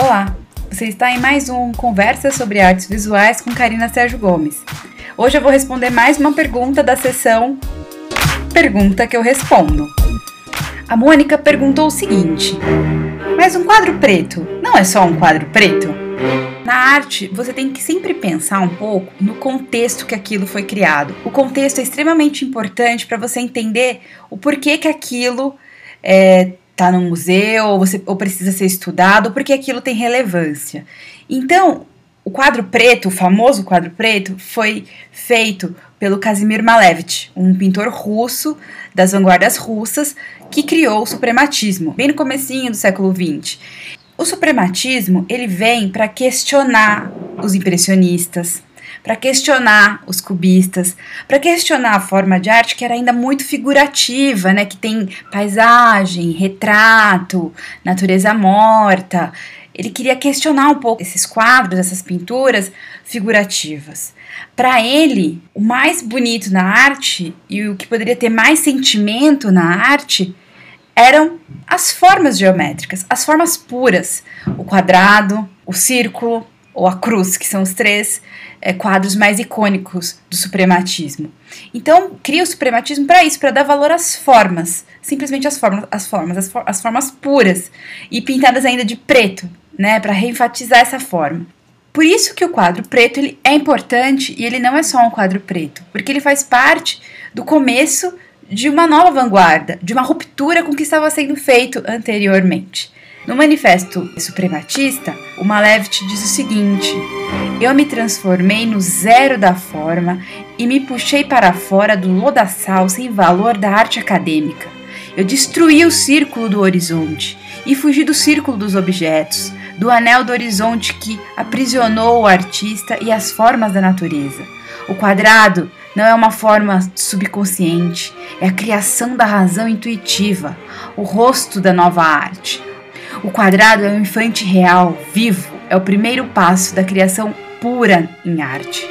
Olá, você está em mais um Conversa sobre Artes Visuais com Karina Sérgio Gomes. Hoje eu vou responder mais uma pergunta da sessão Pergunta que eu respondo. A Mônica perguntou o seguinte: Mas um quadro preto não é só um quadro preto? Na arte, você tem que sempre pensar um pouco no contexto que aquilo foi criado. O contexto é extremamente importante para você entender o porquê que aquilo é, tá no museu, ou, você, ou precisa ser estudado, porque aquilo tem relevância. Então, o quadro preto, o famoso quadro preto, foi feito pelo Kazimir Malevich, um pintor russo das vanguardas russas que criou o suprematismo, bem no comecinho do século XX. O suprematismo, ele vem para questionar os impressionistas, para questionar os cubistas, para questionar a forma de arte que era ainda muito figurativa, né, que tem paisagem, retrato, natureza morta. Ele queria questionar um pouco esses quadros, essas pinturas figurativas. Para ele, o mais bonito na arte e o que poderia ter mais sentimento na arte eram as formas geométricas, as formas puras, o quadrado, o círculo, ou a cruz, que são os três é, quadros mais icônicos do suprematismo. Então, cria o suprematismo para isso, para dar valor às formas, simplesmente às formas, as formas, as, for as formas puras e pintadas ainda de preto, né, para reenfatizar essa forma. Por isso que o quadro preto ele é importante e ele não é só um quadro preto, porque ele faz parte do começo de uma nova vanguarda, de uma ruptura com o que estava sendo feito anteriormente. No manifesto suprematista, o Malevich diz o seguinte: Eu me transformei no zero da forma e me puxei para fora do lodaçal sem valor da arte acadêmica. Eu destruí o círculo do horizonte e fugi do círculo dos objetos, do anel do horizonte que aprisionou o artista e as formas da natureza. O quadrado não é uma forma subconsciente, é a criação da razão intuitiva, o rosto da nova arte. O quadrado é um infante real, vivo, é o primeiro passo da criação pura em arte.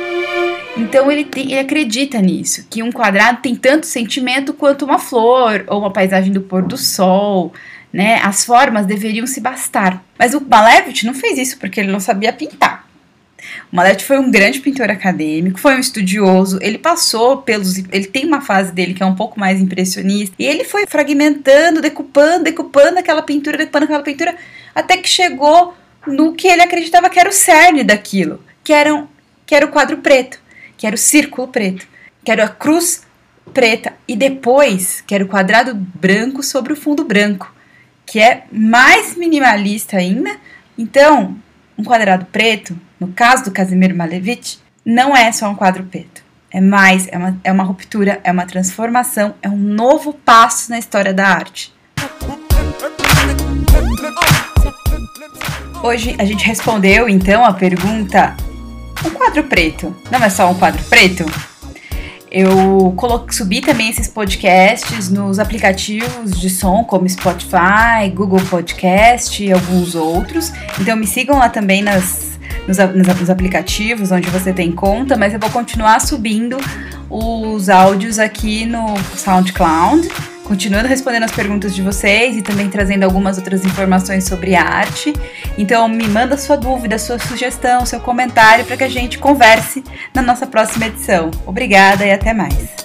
Então ele, tem, ele, acredita nisso, que um quadrado tem tanto sentimento quanto uma flor ou uma paisagem do pôr do sol, né? As formas deveriam se bastar. Mas o Malevich não fez isso porque ele não sabia pintar. Malevich foi um grande pintor acadêmico, foi um estudioso, ele passou pelos. Ele tem uma fase dele que é um pouco mais impressionista, e ele foi fragmentando, decupando, decupando aquela pintura, decupando aquela pintura, até que chegou no que ele acreditava que era o cerne daquilo, que era, um, que era o quadro preto, que era o círculo preto, que era a cruz preta, e depois que era o quadrado branco sobre o fundo branco, que é mais minimalista ainda. Então, um quadrado preto, no caso do Casimiro Malevich, não é só um quadro preto. É mais, é uma, é uma ruptura, é uma transformação, é um novo passo na história da arte. Hoje a gente respondeu então a pergunta: um quadro preto não é só um quadro preto? Eu subi também esses podcasts nos aplicativos de som como Spotify, Google Podcast e alguns outros. Então me sigam lá também nas, nos, nos aplicativos onde você tem conta, mas eu vou continuar subindo os áudios aqui no SoundCloud continuando respondendo as perguntas de vocês e também trazendo algumas outras informações sobre arte. Então, me manda sua dúvida, sua sugestão, seu comentário para que a gente converse na nossa próxima edição. Obrigada e até mais.